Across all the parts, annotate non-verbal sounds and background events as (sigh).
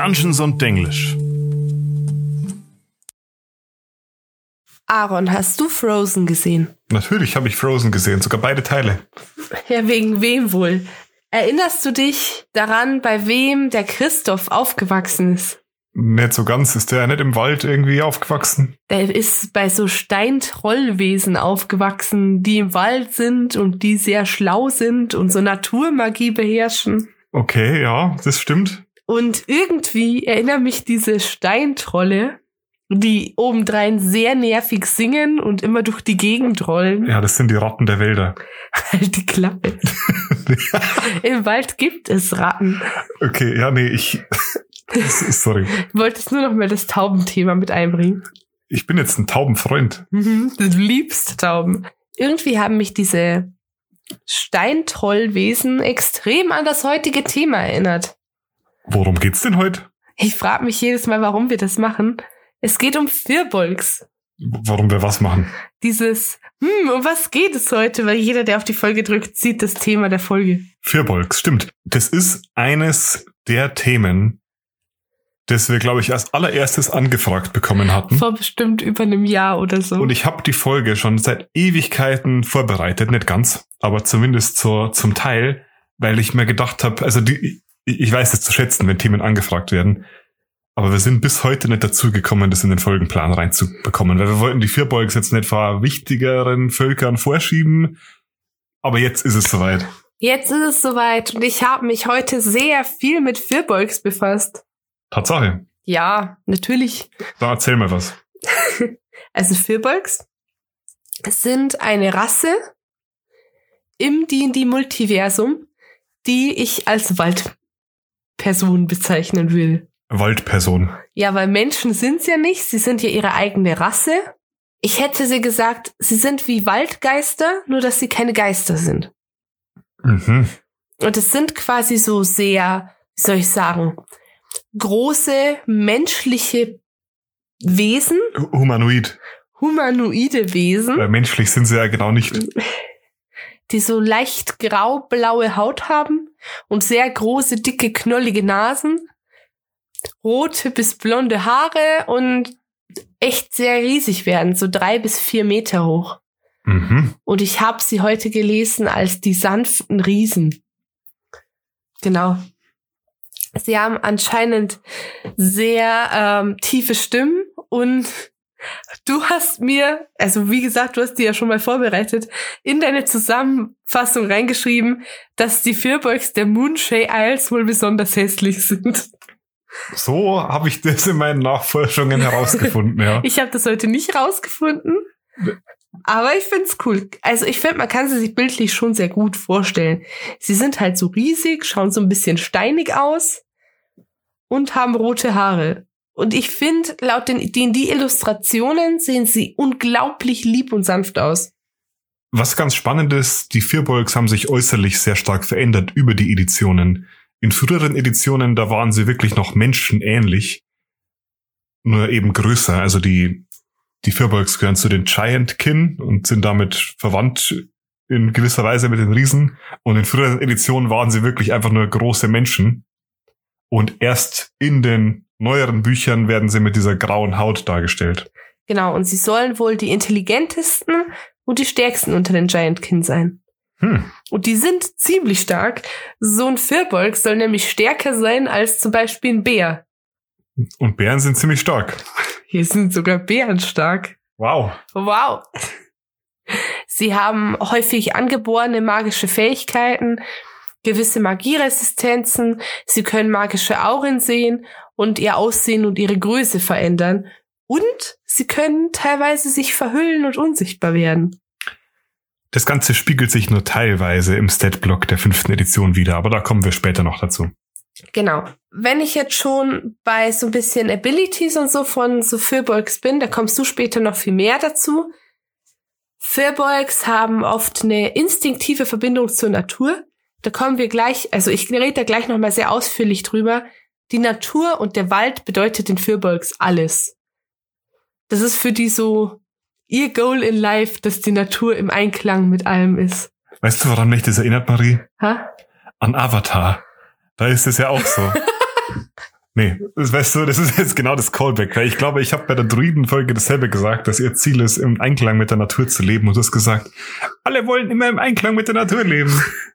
Dungeons und Denglisch. Aaron, hast du Frozen gesehen? Natürlich habe ich Frozen gesehen, sogar beide Teile. Ja, wegen wem wohl? Erinnerst du dich daran, bei wem der Christoph aufgewachsen ist? Nicht so ganz. Ist der nicht im Wald irgendwie aufgewachsen? Der ist bei so Steintrollwesen aufgewachsen, die im Wald sind und die sehr schlau sind und so Naturmagie beherrschen. Okay, ja, das stimmt. Und irgendwie erinnern mich diese Steintrolle, die obendrein sehr nervig singen und immer durch die Gegend rollen. Ja, das sind die Ratten der Wälder. Halt die Klappe. (laughs) Im Wald gibt es Ratten. Okay, ja, nee, ich. (laughs) Sorry. Ich wollte jetzt nur noch mal das Taubenthema mit einbringen. Ich bin jetzt ein Taubenfreund. Mhm, du liebst Tauben. Irgendwie haben mich diese Steintrollwesen extrem an das heutige Thema erinnert. Worum geht's denn heute? Ich frage mich jedes Mal, warum wir das machen. Es geht um Firbolgs. Warum wir was machen? Dieses, hm, um was geht es heute? Weil jeder, der auf die Folge drückt, sieht das Thema der Folge. Firbolgs, stimmt. Das ist eines der Themen, das wir, glaube ich, als allererstes angefragt bekommen hatten. Vor bestimmt über einem Jahr oder so. Und ich habe die Folge schon seit Ewigkeiten vorbereitet, nicht ganz, aber zumindest zur, zum Teil, weil ich mir gedacht habe, also die, ich weiß es zu schätzen, wenn Themen angefragt werden, aber wir sind bis heute nicht dazu gekommen, das in den Folgenplan reinzubekommen, weil wir wollten die Vierbolgs jetzt nicht vor wichtigeren Völkern vorschieben, aber jetzt ist es soweit. Jetzt ist es soweit und ich habe mich heute sehr viel mit Vierbolgs befasst. Tatsache. Ja, natürlich. Da erzähl mal was. (laughs) Also Firbolgs sind eine Rasse im D&D-Multiversum, die ich als Waldperson bezeichnen will. Waldperson. Ja, weil Menschen sind's ja nicht, sie sind ja ihre eigene Rasse. Ich hätte sie gesagt, sie sind wie Waldgeister, nur dass sie keine Geister sind. Mhm. Und es sind quasi so sehr, wie soll ich sagen, große menschliche Wesen, Humanoid. humanoide Wesen, Weil menschlich sind sie ja genau nicht. die so leicht grau-blaue Haut haben und sehr große, dicke, knollige Nasen, rote bis blonde Haare und echt sehr riesig werden, so drei bis vier Meter hoch. Mhm. Und ich habe sie heute gelesen als die sanften Riesen. Genau. Sie haben anscheinend sehr ähm, tiefe Stimmen und du hast mir, also wie gesagt, du hast die ja schon mal vorbereitet, in deine Zusammenfassung reingeschrieben, dass die Firbolgs der Moonshay Isles wohl besonders hässlich sind. So habe ich das in meinen Nachforschungen herausgefunden, ja. (laughs) Ich habe das heute nicht rausgefunden. Aber ich find's cool. Also ich finde, man kann sie sich bildlich schon sehr gut vorstellen. Sie sind halt so riesig, schauen so ein bisschen steinig aus und haben rote Haare. Und ich finde, laut den, den die Illustrationen sehen sie unglaublich lieb und sanft aus. Was ganz spannend ist, die Vierbolgs haben sich äußerlich sehr stark verändert über die Editionen. In früheren Editionen, da waren sie wirklich noch menschenähnlich, nur eben größer. Also die, die Vierbolgs gehören zu den Giant Kin und sind damit verwandt in gewisser Weise mit den Riesen. Und in früheren Editionen waren sie wirklich einfach nur große Menschen. Und erst in den neueren Büchern werden sie mit dieser grauen Haut dargestellt. Genau, und sie sollen wohl die intelligentesten und die stärksten unter den Giant Kin sein. Hm. Und die sind ziemlich stark. So ein Firbolg soll nämlich stärker sein als zum Beispiel ein Bär. Und Bären sind ziemlich stark. Hier sind sogar Bären stark. Wow. Wow. Sie haben häufig angeborene magische Fähigkeiten, gewisse Magieresistenzen, sie können magische Auren sehen und ihr Aussehen und ihre Größe verändern. Und sie können teilweise sich verhüllen und unsichtbar werden. Das Ganze spiegelt sich nur teilweise im Statblock der fünften Edition wieder, aber da kommen wir später noch dazu. Genau. Wenn ich jetzt schon bei so ein bisschen Abilities und so von so Firbolgs bin, da kommst du später noch viel mehr dazu. Firbolgs haben oft eine instinktive Verbindung zur Natur. Da kommen wir gleich, also ich rede da gleich nochmal sehr ausführlich drüber. Die Natur und der Wald bedeutet den Firbolgs alles. Das ist für die so ihr Goal in life, dass die Natur im Einklang mit allem ist. Weißt du, woran mich das erinnert, Marie? Ha? An Avatar. Da ist es ja auch so. (laughs) Nee, das weißt du, das ist jetzt genau das Callback, weil ich glaube, ich habe bei der Druiden-Folge dasselbe gesagt, dass ihr Ziel ist, im Einklang mit der Natur zu leben. Und du hast gesagt, alle wollen immer im Einklang mit der Natur leben.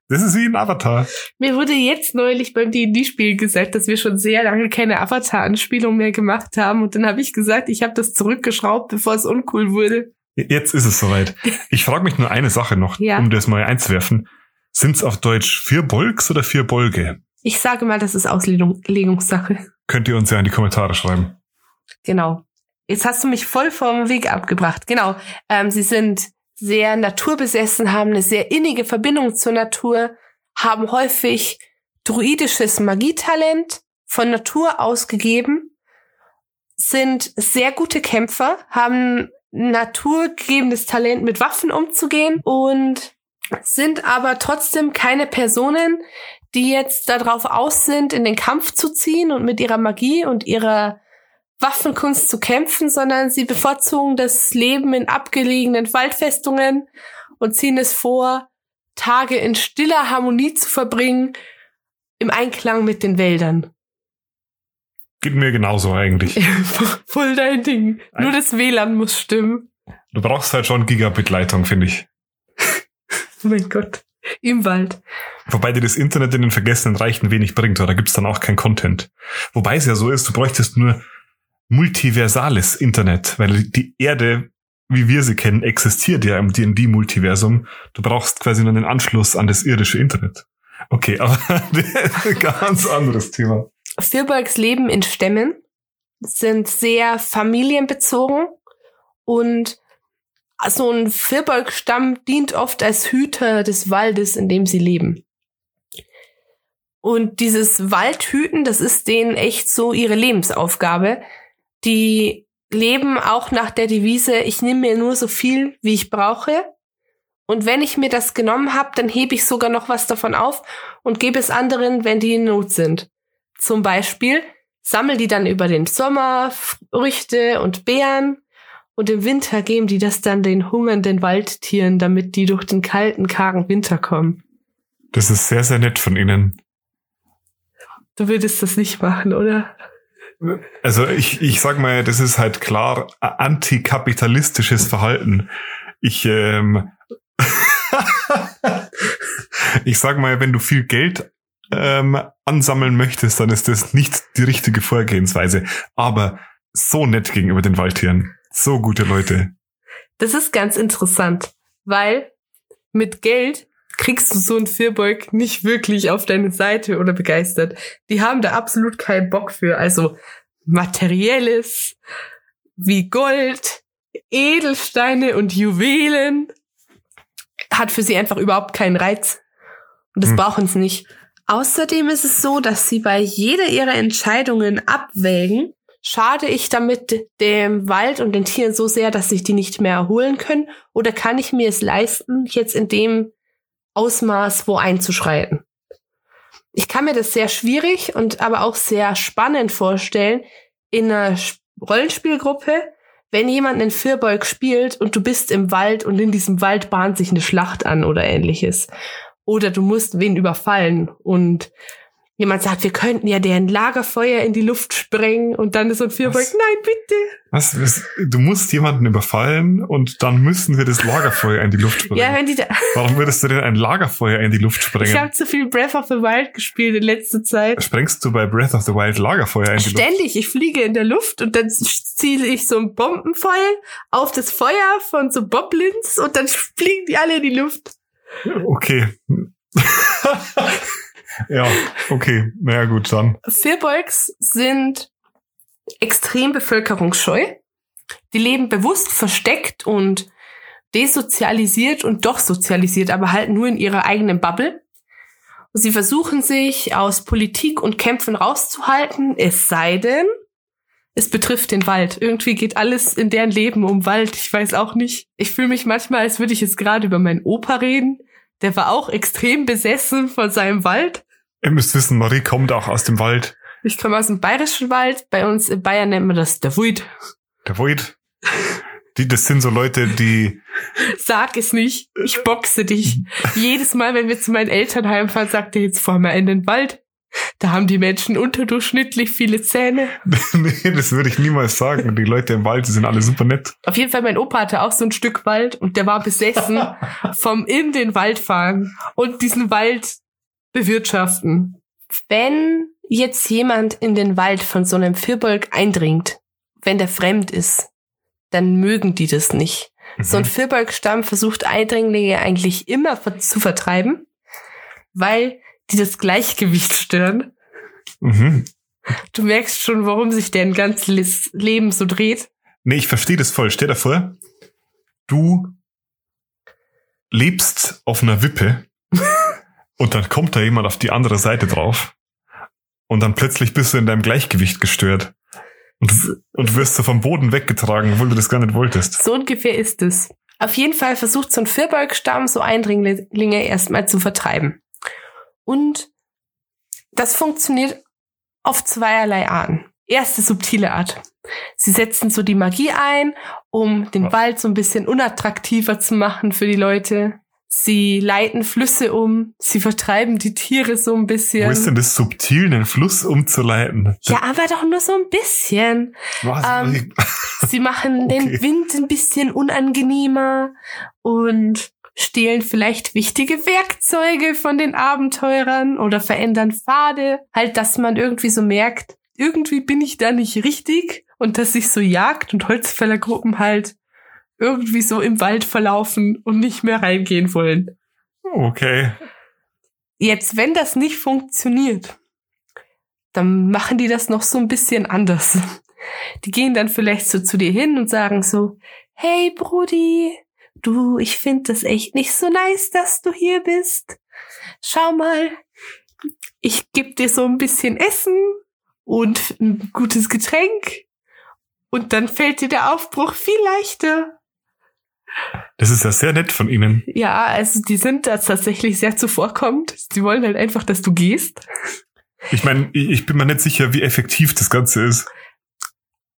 Das ist wie ein Avatar. Mir wurde jetzt neulich beim D&D-Spiel gesagt, dass wir schon sehr lange keine Avatar-Anspielung mehr gemacht haben. Und dann habe ich gesagt, ich habe das zurückgeschraubt, bevor es uncool wurde. Jetzt ist es soweit. Ich frage mich nur eine Sache noch, Ja. um das mal einzuwerfen. Sind es auf Deutsch vier Bolks oder vier Bolge? Ich sage mal, das ist Auslegungssache. Könnt ihr uns ja in die Kommentare schreiben. Genau. Jetzt hast du mich voll vom Weg abgebracht. Genau. Ähm, sie sind sehr naturbesessen, haben eine sehr innige Verbindung zur Natur, haben häufig druidisches Magietalent von Natur aus gegeben, sind sehr gute Kämpfer, haben naturgegebenes Talent, mit Waffen umzugehen und sind aber trotzdem keine Personen, die jetzt darauf aus sind, in den Kampf zu ziehen und mit ihrer Magie und ihrer Waffenkunst zu kämpfen, sondern sie bevorzugen das Leben in abgelegenen Waldfestungen und ziehen es vor, Tage in stiller Harmonie zu verbringen, im Einklang mit den Wäldern. Geht mir genauso eigentlich. (laughs) Voll dein Ding. Nur das WLAN muss stimmen. Du brauchst halt schon Gigabit-Leitung, finde ich. Oh (laughs) mein Gott. Im Wald. Wobei dir das Internet in den vergessenen Reichen wenig bringt, oder gibt's dann auch kein Content. Wobei es ja so ist, du bräuchtest nur multiversales Internet, weil die Erde, wie wir sie kennen, existiert ja im D&D-Multiversum. Du brauchst quasi nur den Anschluss an das irdische Internet. Okay, aber (laughs) ganz anderes Thema. Firbolgs leben in Stämmen, sind sehr familienbezogen und so ein Firbolg-Stamm dient oft als Hüter des Waldes, in dem sie leben. Und dieses Waldhüten, das ist denen echt so ihre Lebensaufgabe. Die leben auch nach der Devise, ich nehme mir nur so viel, wie ich brauche. Und wenn ich mir das genommen habe, dann hebe ich sogar noch was davon auf und gebe es anderen, wenn die in Not sind. Zum Beispiel sammeln die dann über den Sommer Früchte und Beeren und im Winter geben die das dann den hungernden Waldtieren, damit die durch den kalten, kargen Winter kommen. Das ist sehr, sehr nett von Ihnen. Du würdest das nicht machen, oder? Also ich, ich sag mal, das ist halt klar antikapitalistisches Verhalten. Ich, ähm, (laughs) ich sag mal, wenn du viel Geld ähm, ansammeln möchtest, dann ist das nicht die richtige Vorgehensweise. Aber so nett gegenüber den Waldtieren. So gute Leute. Das ist ganz interessant, weil mit Geld kriegst du so ein Firbolg nicht wirklich auf deine Seite oder begeistert. Die haben da absolut keinen Bock für. Also materielles wie Gold, Edelsteine und Juwelen hat für sie einfach überhaupt keinen Reiz. Und das Hm. brauchen sie nicht. Außerdem ist es so, dass sie bei jeder ihrer Entscheidungen abwägen, schade ich damit dem Wald und den Tieren so sehr, dass sich die nicht mehr erholen können? Oder kann ich mir es leisten, jetzt in dem Ausmaß wo einzuschreiten? Ich kann mir das sehr schwierig und aber auch sehr spannend vorstellen in einer Rollenspielgruppe, wenn jemand einen Firbolg spielt und du bist im Wald und in diesem Wald bahnt sich eine Schlacht an oder ähnliches. Oder du musst wen überfallen und jemand sagt, wir könnten ja deren Lagerfeuer in die Luft sprengen und dann ist so ein Was? nein, bitte. Was, was, du musst jemanden überfallen und dann müssen wir das Lagerfeuer in die Luft (laughs) sprengen. Ja, wenn die da, (laughs) Warum würdest du denn ein Lagerfeuer in die Luft ich sprengen? habe zu viel Breath of the Wild gespielt in letzter Zeit. Sprengst du bei Breath of the Wild Lagerfeuer in die Luft? Ständig, ich fliege in der Luft und dann ziehe ich so ein Bombenpfeil auf das Feuer von so Boblins und dann (laughs) fliegen die alle in die Luft. Okay. Ja, okay. Naja, gut, dann. Firbolgs sind extrem bevölkerungsscheu. Die leben bewusst versteckt und desozialisiert und doch sozialisiert, aber halt nur in ihrer eigenen Bubble. Und sie versuchen sich aus Politik und Kämpfen rauszuhalten, es sei denn, es betrifft den Wald. Irgendwie geht alles in deren Leben um Wald. Ich weiß auch nicht. Ich fühle mich manchmal, als würde ich jetzt gerade über meinen Opa reden. Der war auch extrem besessen von seinem Wald. Ihr müsst wissen, Marie kommt auch aus dem Wald. Ich komme aus dem bayerischen Wald. Bei uns in Bayern nennt man das der Wald. Der Void. Die, das sind so Leute, die, Sag es nicht. Ich boxe dich. (laughs) Jedes Mal, wenn wir zu meinen Eltern heimfahren, sagt er, jetzt fahren wir in den Wald. Da haben die Menschen unterdurchschnittlich viele Zähne. (laughs) nee, das würde ich niemals sagen. Die Leute im Wald, die sind alle super nett. Auf jeden Fall, mein Opa hatte auch so ein Stück Wald und der war besessen (laughs) vom in den Wald fahren und diesen Wald bewirtschaften. Wenn jetzt jemand in den Wald von so einem Firbolg eindringt, wenn der fremd ist, dann mögen die das nicht. Mhm. So ein. Firbolg-Stamm versucht Eindringlinge eigentlich immer zu vertreiben, weil die das Gleichgewicht stören. Mhm. Du merkst schon, warum sich dein ganzes Leben so dreht. Nee, ich verstehe das voll. Stell dir vor, du lebst auf einer Wippe (laughs) und dann kommt da jemand auf die andere Seite drauf und dann plötzlich bist du in deinem Gleichgewicht gestört und, und wirst so vom Boden weggetragen, obwohl du das gar nicht wolltest. So ungefähr ist es. Auf jeden Fall versucht so ein Vierbeugstamm so Eindringlinge erstmal zu vertreiben. Und das funktioniert auf zweierlei Arten. Erste subtile Art. Sie setzen so die Magie ein, um den Wald so ein bisschen unattraktiver zu machen für die Leute. Sie leiten Flüsse um, sie vertreiben die Tiere so ein bisschen. Wo ist denn das subtil, den Fluss umzuleiten? Ja, aber doch nur so ein bisschen. Was? Ähm, (laughs) sie machen okay. den Wind ein bisschen unangenehmer und stehlen vielleicht wichtige Werkzeuge von den Abenteurern oder verändern Pfade. Halt, dass man irgendwie so merkt, irgendwie bin ich da nicht richtig und dass sich so Jagd- und Holzfällergruppen halt irgendwie so im Wald verlaufen und nicht mehr reingehen wollen. Okay. Jetzt, wenn das nicht funktioniert, dann machen die das noch so ein bisschen anders. Die gehen dann vielleicht so zu dir hin und sagen so, hey Brudi, du, ich finde das echt nicht so nice, dass du hier bist. Schau mal, ich geb dir so ein bisschen Essen und ein gutes Getränk und dann fällt dir der Aufbruch viel leichter. Das ist ja sehr nett von Ihnen. Ja, also die sind da tatsächlich sehr zuvorkommend. Sie wollen halt einfach, dass du gehst. Ich meine, ich bin mir nicht sicher, wie effektiv das Ganze ist.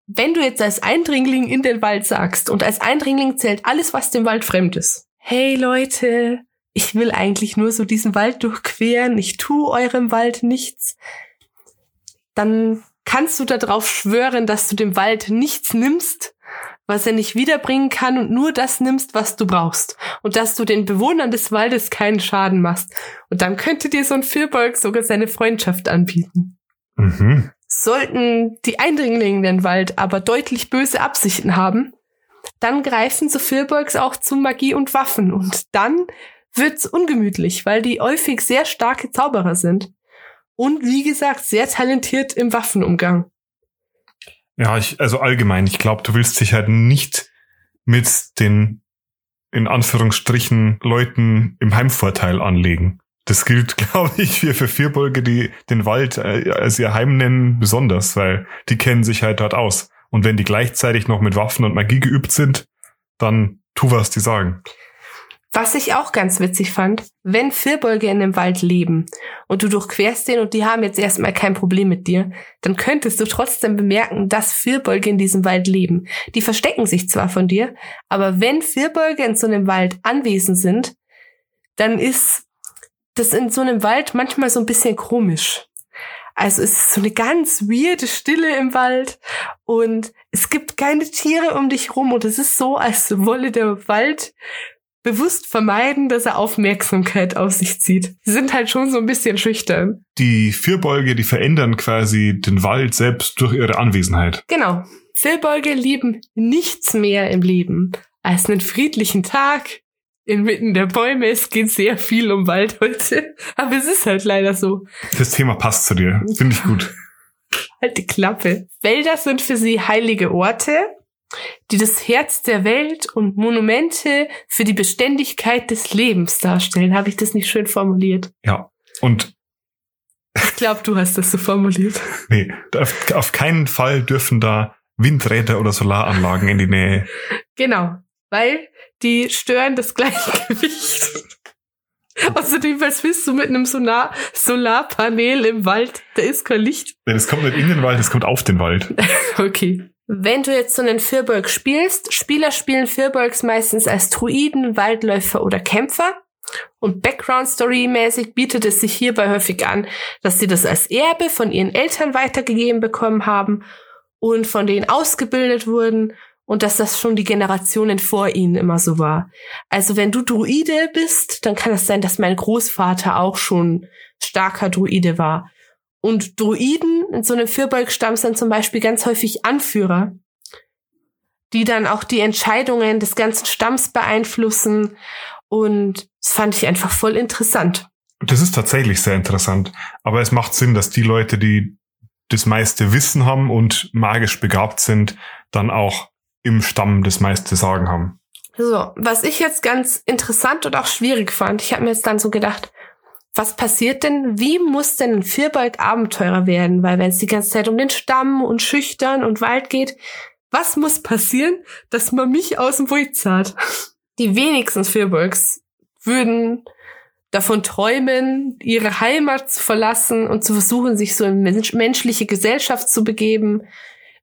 Wenn du jetzt als Eindringling in den Wald sagst und als Eindringling zählt alles, was dem Wald fremd ist. Hey Leute, ich will eigentlich nur so diesen Wald durchqueren, ich tu eurem Wald nichts. Dann kannst du darauf schwören, dass du dem Wald nichts nimmst was er nicht wiederbringen kann und nur das nimmst, was du brauchst. Und dass du den Bewohnern des Waldes keinen Schaden machst. Und dann könnte dir so ein Firbolg sogar seine Freundschaft anbieten. Mhm. Sollten die Eindringlinge in den Wald aber deutlich böse Absichten haben, dann greifen so Firbolgs auch zu Magie und Waffen. Und dann wird's ungemütlich, weil die häufig sehr starke Zauberer sind. Und wie gesagt, sehr talentiert im Waffenumgang. Ja, ich, also allgemein, ich glaube, du willst dich halt nicht mit den in Anführungsstrichen Leuten im Heimvorteil anlegen. Das gilt, (laughs) glaube ich, für, für Vierbolge, die den Wald äh, als ihr Heim nennen, besonders, weil die kennen sich halt dort aus. Und wenn die gleichzeitig noch mit Waffen und Magie geübt sind, dann tu, was die sagen. Was ich auch ganz witzig fand, wenn Firbolge in dem Wald leben und du durchquerst den und die haben jetzt erstmal kein Problem mit dir, dann könntest du trotzdem bemerken, dass Firbolge in diesem Wald leben. Die verstecken sich zwar von dir, aber wenn Firbolge in so einem Wald anwesend sind, dann ist das in so einem Wald manchmal so ein bisschen komisch. Also es ist so eine ganz weirde Stille im Wald und es gibt keine Tiere um dich rum und es ist so, als wolle der Wald bewusst vermeiden, dass er Aufmerksamkeit auf sich zieht. Sie sind halt schon so ein bisschen schüchtern. Die Vierbeuge, die verändern quasi den Wald selbst durch ihre Anwesenheit. Genau. Vierbeuge lieben nichts mehr im Leben als einen friedlichen Tag inmitten der Bäume. Es geht sehr viel um Wald heute, aber es ist halt leider so. Das Thema passt zu dir. Finde ich gut. (laughs) Halt die Klappe. Wälder sind für sie heilige Orte die das Herz der Welt und Monumente für die Beständigkeit des Lebens darstellen. Habe ich das nicht schön formuliert? Ja. Und ich glaube, du hast das so formuliert. (laughs) Nee, auf, auf keinen Fall dürfen da Windräder oder Solaranlagen in die Nähe. Genau, weil die stören das Gleichgewicht. (laughs) Außerdem, was willst du mit einem Solar Solarpanel im Wald? Da ist kein Licht. Nee, das kommt nicht in den Wald, das kommt auf den Wald. (laughs) okay. Wenn du jetzt so einen Firbolg spielst, Spieler spielen Firbolgs meistens als Druiden, Waldläufer oder Kämpfer. Und Background-Story-mäßig bietet es sich hierbei häufig an, dass sie das als Erbe von ihren Eltern weitergegeben bekommen haben und von denen ausgebildet wurden und dass das schon die Generationen vor ihnen immer so war. Also wenn du Druide bist, dann kann es sein, dass mein Großvater auch schon starker Druide war. Und Druiden in so einem Vierbeugstamm sind zum Beispiel ganz häufig Anführer, die dann auch die Entscheidungen des ganzen Stamms beeinflussen. Und das fand ich einfach voll interessant. Das ist tatsächlich sehr interessant. Aber es macht Sinn, dass die Leute, die das meiste Wissen haben und magisch begabt sind, dann auch im Stamm das meiste Sagen haben. So, was ich jetzt ganz interessant und auch schwierig fand, ich habe mir jetzt dann so gedacht, was passiert denn? Wie muss denn ein Vierbeug Abenteurer werden? Weil wenn es die ganze Zeit um den Stamm und Schüchtern und Wald geht, was muss passieren, dass man mich aus dem Wald zahlt? Die wenigsten Vierbeugs würden davon träumen, ihre Heimat zu verlassen und zu versuchen, sich so in menschliche Gesellschaft zu begeben,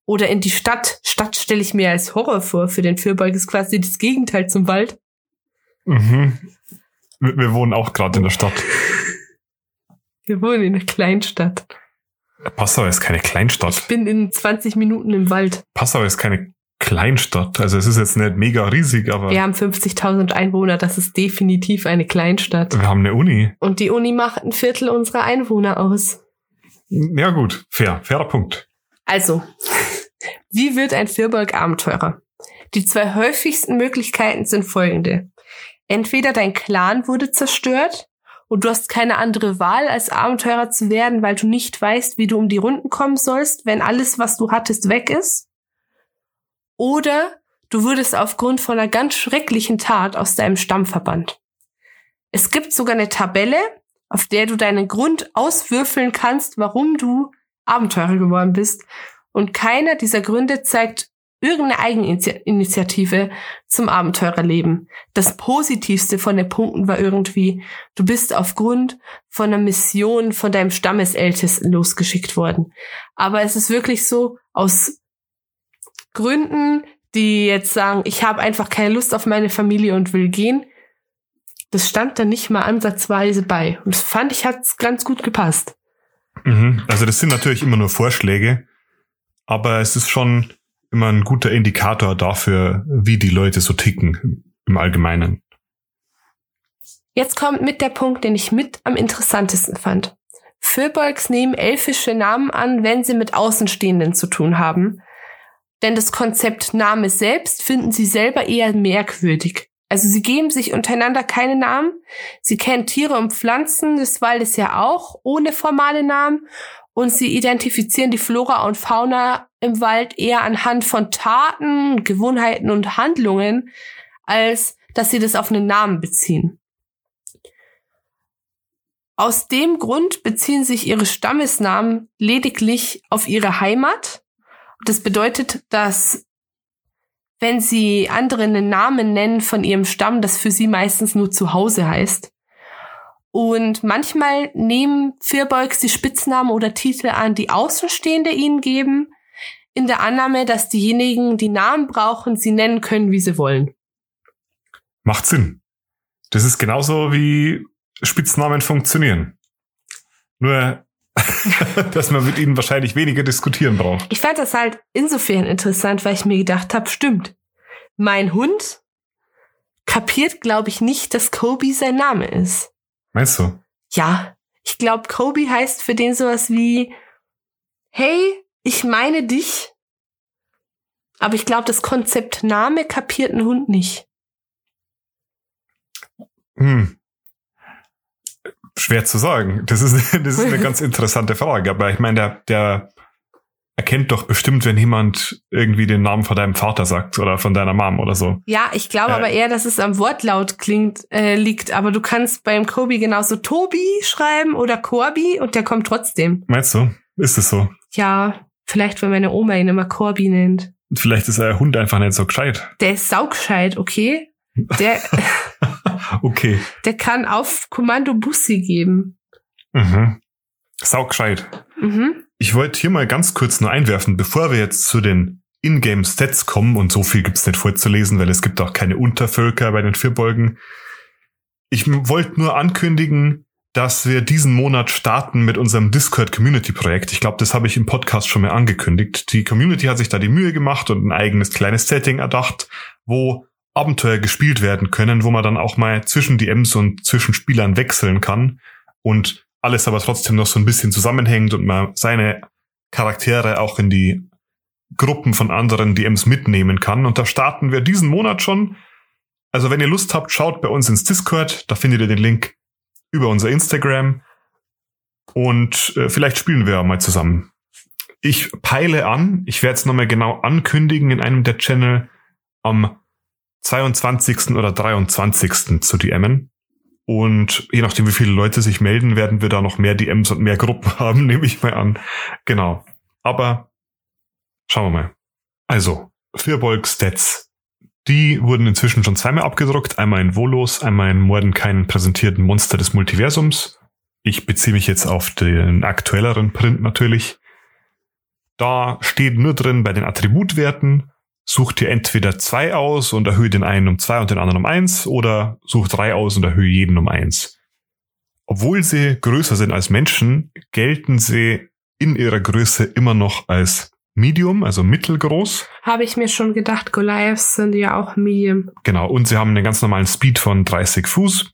oder in die Stadt. Stadt stelle ich mir als Horror vor. Für den Vierbeug ist quasi das Gegenteil zum Wald. Mhm. Wir, wir wohnen auch gerade in der Stadt. Wir wohnen in einer Kleinstadt. Passau ist keine Kleinstadt. Ich bin in 20 Minuten im Wald. Passau ist keine Kleinstadt. Also es ist jetzt nicht mega riesig, aber. Wir haben 50.000 Einwohner. Das ist definitiv eine Kleinstadt. Wir haben eine Uni. Und die Uni macht ein Viertel unserer Einwohner aus. Ja gut, fair, fairer Punkt. Also, wie wird ein Firbolg Abenteurer? Die zwei häufigsten Möglichkeiten sind folgende. Entweder dein Clan wurde zerstört und du hast keine andere Wahl, als Abenteurer zu werden, weil du nicht weißt, wie du um die Runden kommen sollst, wenn alles, was du hattest, weg ist. Oder du wurdest aufgrund von einer ganz schrecklichen Tat aus deinem Stamm verbannt. Es gibt sogar eine Tabelle, auf der du deinen Grund auswürfeln kannst, warum du Abenteurer geworden bist. Und keiner dieser Gründe zeigt irgendeine Eigeninitiative zum Abenteurerleben. Das Positivste von den Punkten war irgendwie, du bist aufgrund von einer Mission von deinem Stammesältesten losgeschickt worden. Aber es ist wirklich so, aus Gründen, die jetzt sagen, ich habe einfach keine Lust auf meine Familie und will gehen, das stand da nicht mal ansatzweise bei. Und das fand ich, hat's ganz gut gepasst. Mhm. Also das sind natürlich immer nur Vorschläge, aber es ist schon immer ein guter Indikator dafür, wie die Leute so ticken im Allgemeinen. Jetzt kommt mit der Punkt, den ich mit am interessantesten fand. Fürbolgs nehmen elfische Namen an, wenn sie mit Außenstehenden zu tun haben. Denn das Konzept Name selbst finden sie selber eher merkwürdig. Also sie geben sich untereinander keine Namen. Sie kennen Tiere und Pflanzen des Waldes ja auch ohne formale Namen. Und sie identifizieren die Flora und Fauna im Wald eher anhand von Taten, Gewohnheiten und Handlungen, als dass sie das auf einen Namen beziehen. Aus dem Grund beziehen sich ihre Stammesnamen lediglich auf ihre Heimat. Das bedeutet, dass wenn sie anderen einen Namen nennen von ihrem Stamm, das für sie meistens nur Zuhause heißt. Und manchmal nehmen Firbolgs die Spitznamen oder Titel an, die Außenstehende ihnen geben, in der Annahme, dass diejenigen, die Namen brauchen, sie nennen können, wie sie wollen. Macht Sinn. Das ist genauso wie Spitznamen funktionieren. Nur (laughs) dass man mit ihnen wahrscheinlich weniger diskutieren braucht. Ich fand das halt insofern interessant, weil ich mir gedacht habe, stimmt. Mein Hund kapiert, glaube ich, nicht, dass Kobe sein Name ist. Meinst du? Ja. Ich glaube, Kobe heißt für den sowas wie, hey, ich meine dich. Aber ich glaube, das Konzept Name kapiert ein Hund nicht. Hm schwer zu sagen. Das ist, (laughs) das ist eine ganz interessante Frage. Aber ich meine, der, der erkennt doch bestimmt, wenn jemand irgendwie den Namen von deinem Vater sagt oder von deiner Mom oder so. Ja, ich glaube äh, aber eher, dass es am Wortlaut klingt, äh, liegt. Aber du kannst beim Kobi genauso Tobi schreiben oder Corby und der kommt trotzdem. Meinst du? Ist es so? Ja, vielleicht, wenn meine Oma ihn immer Corby nennt. Vielleicht ist der Hund einfach nicht so gescheit. Der ist saugscheit, okay? Der, (laughs) okay. Der kann auf Kommando Bussi geben. Mhm. Saugscheit. Mhm. Ich wollte hier mal ganz kurz nur einwerfen, bevor wir jetzt zu den Ingame-Stats kommen, und so viel gibt's nicht vorzulesen, weil es gibt auch keine Untervölker bei den Vierbolgen. Ich wollte nur ankündigen, dass wir diesen Monat starten mit unserem Discord Community Projekt. Ich glaube, das habe ich im Podcast schon mal angekündigt. Die Community hat sich da die Mühe gemacht und ein eigenes kleines Setting erdacht, wo Abenteuer gespielt werden können, wo man dann auch mal zwischen DMs und zwischen Spielern wechseln kann und alles aber trotzdem noch so ein bisschen zusammenhängt und man seine Charaktere auch in die Gruppen von anderen DMs mitnehmen kann. Und da starten wir diesen Monat schon. Also wenn ihr Lust habt, schaut bei uns ins Discord, da findet ihr den Link über unser Instagram und äh, vielleicht spielen wir mal zusammen. Ich peile an, ich werde es nochmal genau ankündigen in einem der Channel am 22. oder 23. zu DMen. Und je nachdem, wie viele Leute sich melden, werden wir da noch mehr DMs und mehr Gruppen (laughs) haben, nehme ich mal an. Genau. Aber schauen wir mal. Also, Firbolg Stats. Die wurden inzwischen schon zweimal abgedruckt. Einmal in Volos, einmal in Mordenkainen präsentierten Monster des Multiversums. Ich beziehe mich jetzt auf den aktuelleren Print natürlich. Da steht nur drin bei den Attributwerten, sucht ihr entweder zwei aus und erhöht den einen um zwei und den anderen um eins oder sucht drei aus und erhöht jeden um eins. Obwohl sie größer sind als Menschen, gelten sie in ihrer Größe immer noch als Medium, also mittelgroß. Habe ich mir schon gedacht, Goliaths sind ja auch Medium. Genau, und sie haben einen ganz normalen Speed von 30 Fuß,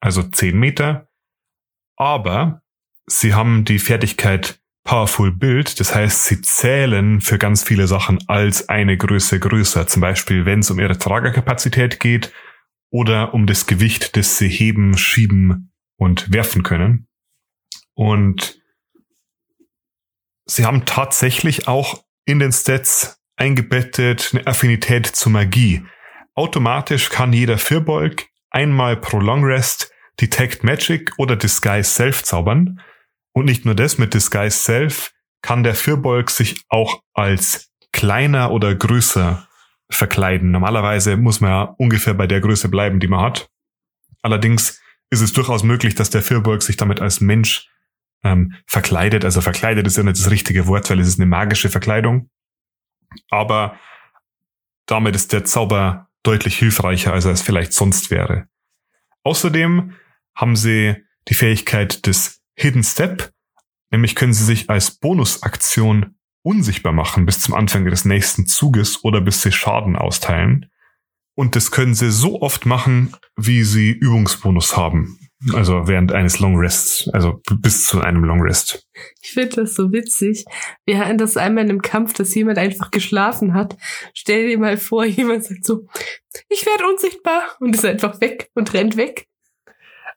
also 10 Meter. Aber sie haben die Fertigkeit Powerful Build, das heißt, sie zählen für ganz viele Sachen als eine Größe größer. Zum Beispiel, wenn es um ihre Tragerkapazität geht oder um das Gewicht, das sie heben, schieben und werfen können. Und sie haben tatsächlich auch in den Stats eingebettet eine Affinität zur Magie. Automatisch kann jeder Firbolg einmal pro Long Rest Detect Magic oder Disguise Self zaubern. Und nicht nur das, mit Disguise Self kann der Firbolg sich auch als kleiner oder größer verkleiden. Normalerweise muss man ja ungefähr bei der Größe bleiben, die man hat. Allerdings ist es durchaus möglich, dass der Firbolg sich damit als Mensch ähm, verkleidet. Also verkleidet ist ja nicht das richtige Wort, weil es ist eine magische Verkleidung. Aber damit ist der Zauber deutlich hilfreicher, als er es vielleicht sonst wäre. Außerdem haben sie die Fähigkeit des Hidden Step, nämlich können sie sich als Bonusaktion unsichtbar machen bis zum Anfang des nächsten Zuges oder bis sie Schaden austeilen. Und das können sie so oft machen, wie sie Übungsbonus haben. Also während eines Long Rests, also bis zu einem Long Rest. Ich finde das so witzig. Wir hatten das einmal in einem Kampf, dass jemand einfach geschlafen hat. Stell dir mal vor, (laughs) jemand sagt so, ich werde unsichtbar und ist einfach weg und rennt weg.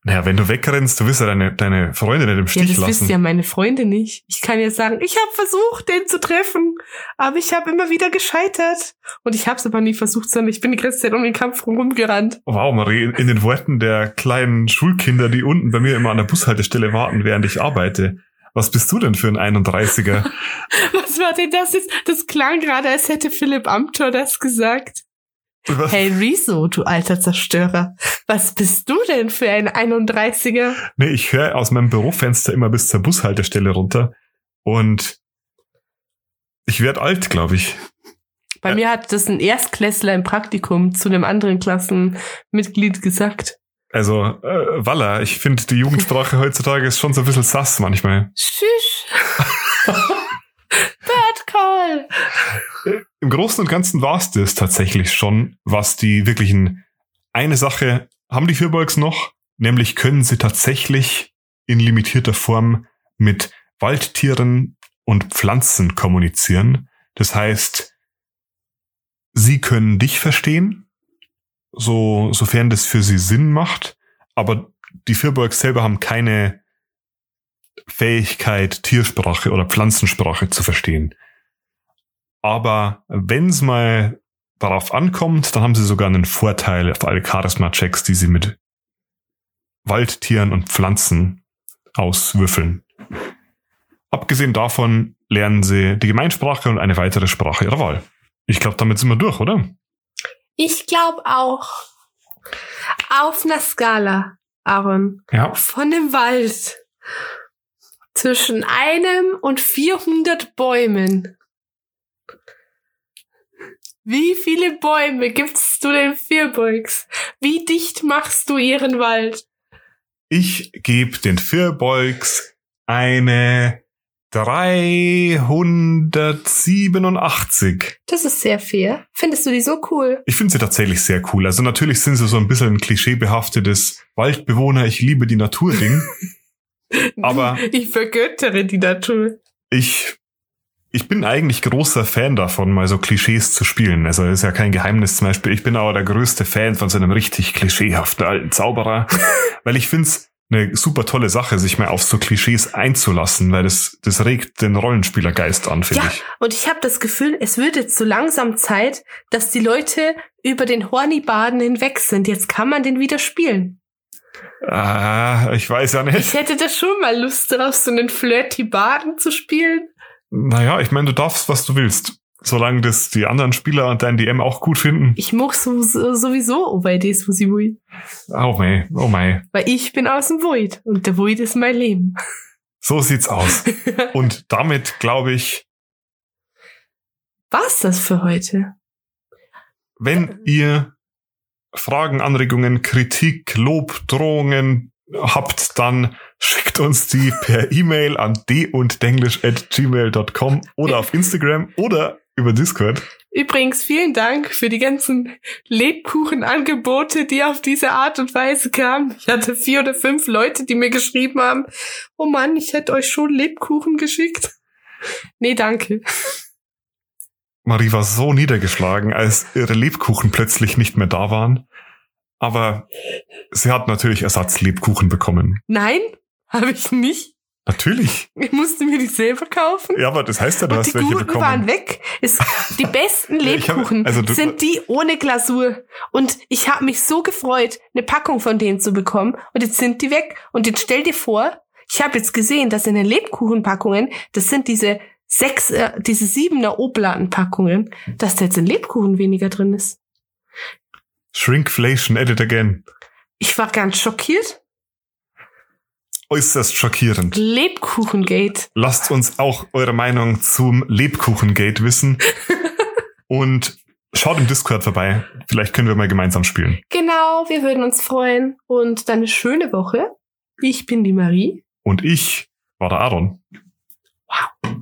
Naja, wenn du wegrennst, du wirst ja deine, deine Freunde nicht im Stich ja, das lassen. wissen ja meine Freunde nicht. Ich kann ja sagen, ich habe versucht, den zu treffen, aber ich habe immer wieder gescheitert. Und ich habe es aber nie versucht, sondern ich bin die ganze Zeit um den Kampf rumgerannt. Wow, Marie, in den Worten der kleinen Schulkinder, die unten bei mir immer an der Bushaltestelle warten, während ich arbeite. Was bist du denn für ein 31er? (laughs) Was war denn das jetzt? Das klang gerade, als hätte Philipp Amthor das gesagt. Hey Riso, du alter Zerstörer. Was bist du denn für ein 31er? Nee, ich höre aus meinem Bürofenster immer bis zur Bushaltestelle runter und ich werde alt, glaube ich. Bei Ja. mir hat das ein Erstklässler im Praktikum zu einem anderen Klassenmitglied gesagt. Also, äh, Walla, ich finde, die Jugendsprache heutzutage ist schon so ein bisschen sass manchmal. Tschüss. (laughs) Call. Im Großen und Ganzen war es das tatsächlich schon, was die wirklichen eine Sache haben die Firbolgs noch, nämlich können sie tatsächlich in limitierter Form mit Waldtieren und Pflanzen kommunizieren. Das heißt, sie können dich verstehen, so, sofern das für sie Sinn macht, aber die Firbolgs selber haben keine Fähigkeit, Tiersprache oder Pflanzensprache zu verstehen. Aber wenn es mal darauf ankommt, dann haben sie sogar einen Vorteil auf alle Charisma-Checks, die sie mit Waldtieren und Pflanzen auswürfeln. Abgesehen davon lernen sie die Gemeinsprache und eine weitere Sprache ihrer Wahl. Ich glaube, damit sind wir durch, oder? Ich glaube auch. Auf einer Skala, Aaron. Ja. Von dem Wald. Zwischen einem und 400 Bäumen. Wie viele Bäume gibst du den Firbolgs? Wie dicht machst du ihren Wald? Ich gebe den Firbolgs eine 387. Das ist sehr fair. Findest du die so cool? Ich finde sie tatsächlich sehr cool. Also natürlich sind sie so ein bisschen ein klischeebehaftetes Waldbewohner, ich liebe die Natur Ding. (laughs) Aber ich vergöttere die Natur. Ich ich bin eigentlich großer Fan davon, mal so Klischees zu spielen. Also ist ja kein Geheimnis zum Beispiel. Ich bin aber der größte Fan von so einem richtig klischeehaften alten Zauberer, (laughs) weil ich find's eine super tolle Sache, sich mal auf so Klischees einzulassen, weil das, das regt den Rollenspielergeist an, finde Ja, ich. und ich habe das Gefühl, es wird jetzt so langsam Zeit, dass die Leute über den Hornibaden hinweg sind. Jetzt kann man den wieder spielen. Ah, ich weiß ja Ich nicht. hätte da schon mal Lust darauf, so einen Flirty Baden zu spielen. Naja, ich meine, du darfst, was du willst. Solange das die anderen Spieler und dein DM auch gut finden. Ich mag so, so, sowieso OVDs, wo sie will. Oh mei, oh mei. Weil ich bin aus dem Void und der Void ist mein Leben. So sieht's aus. (laughs) Und damit glaube ich, Was das für heute? wenn ihr Fragen, Anregungen, Kritik, Lob, Drohungen habt, dann schickt uns die per E-Mail an d&denglish@gmail.com oder auf Instagram oder über Discord. Übrigens, vielen Dank für die ganzen Lebkuchenangebote, die auf diese Art und Weise kamen. Ich hatte vier oder fünf Leute, die mir geschrieben haben, oh Mann, ich hätte euch schon Lebkuchen geschickt. Nee, danke. Marie war so niedergeschlagen, als ihre Lebkuchen plötzlich nicht mehr da waren. Aber sie hat natürlich Ersatzlebkuchen bekommen. Nein, habe ich nicht. Natürlich. Ich musste mir die selber kaufen. Ja, aber das heißt ja, du Und hast die welche guten bekommen. waren weg. Es, die besten (laughs) ich hab- Lebkuchen also sind die ohne Glasur. Und ich habe mich so gefreut, eine Packung von denen zu bekommen. Und jetzt sind die weg. Und jetzt stell dir vor, ich habe jetzt gesehen, dass in den Lebkuchenpackungen, das sind diese sechs, äh, diese siebener Obladenpackungen, dass da jetzt ein Lebkuchen weniger drin ist. Shrinkflation, edit again. Ich war ganz schockiert. Äußerst schockierend. Lebkuchengate. Lasst uns auch eure Meinung zum Lebkuchengate wissen. (laughs) Und schaut im Discord vorbei. Vielleicht können wir mal gemeinsam spielen. Genau, wir würden uns freuen. Und dann eine schöne Woche. Ich bin die Marie. Und ich war der Aaron. Wow.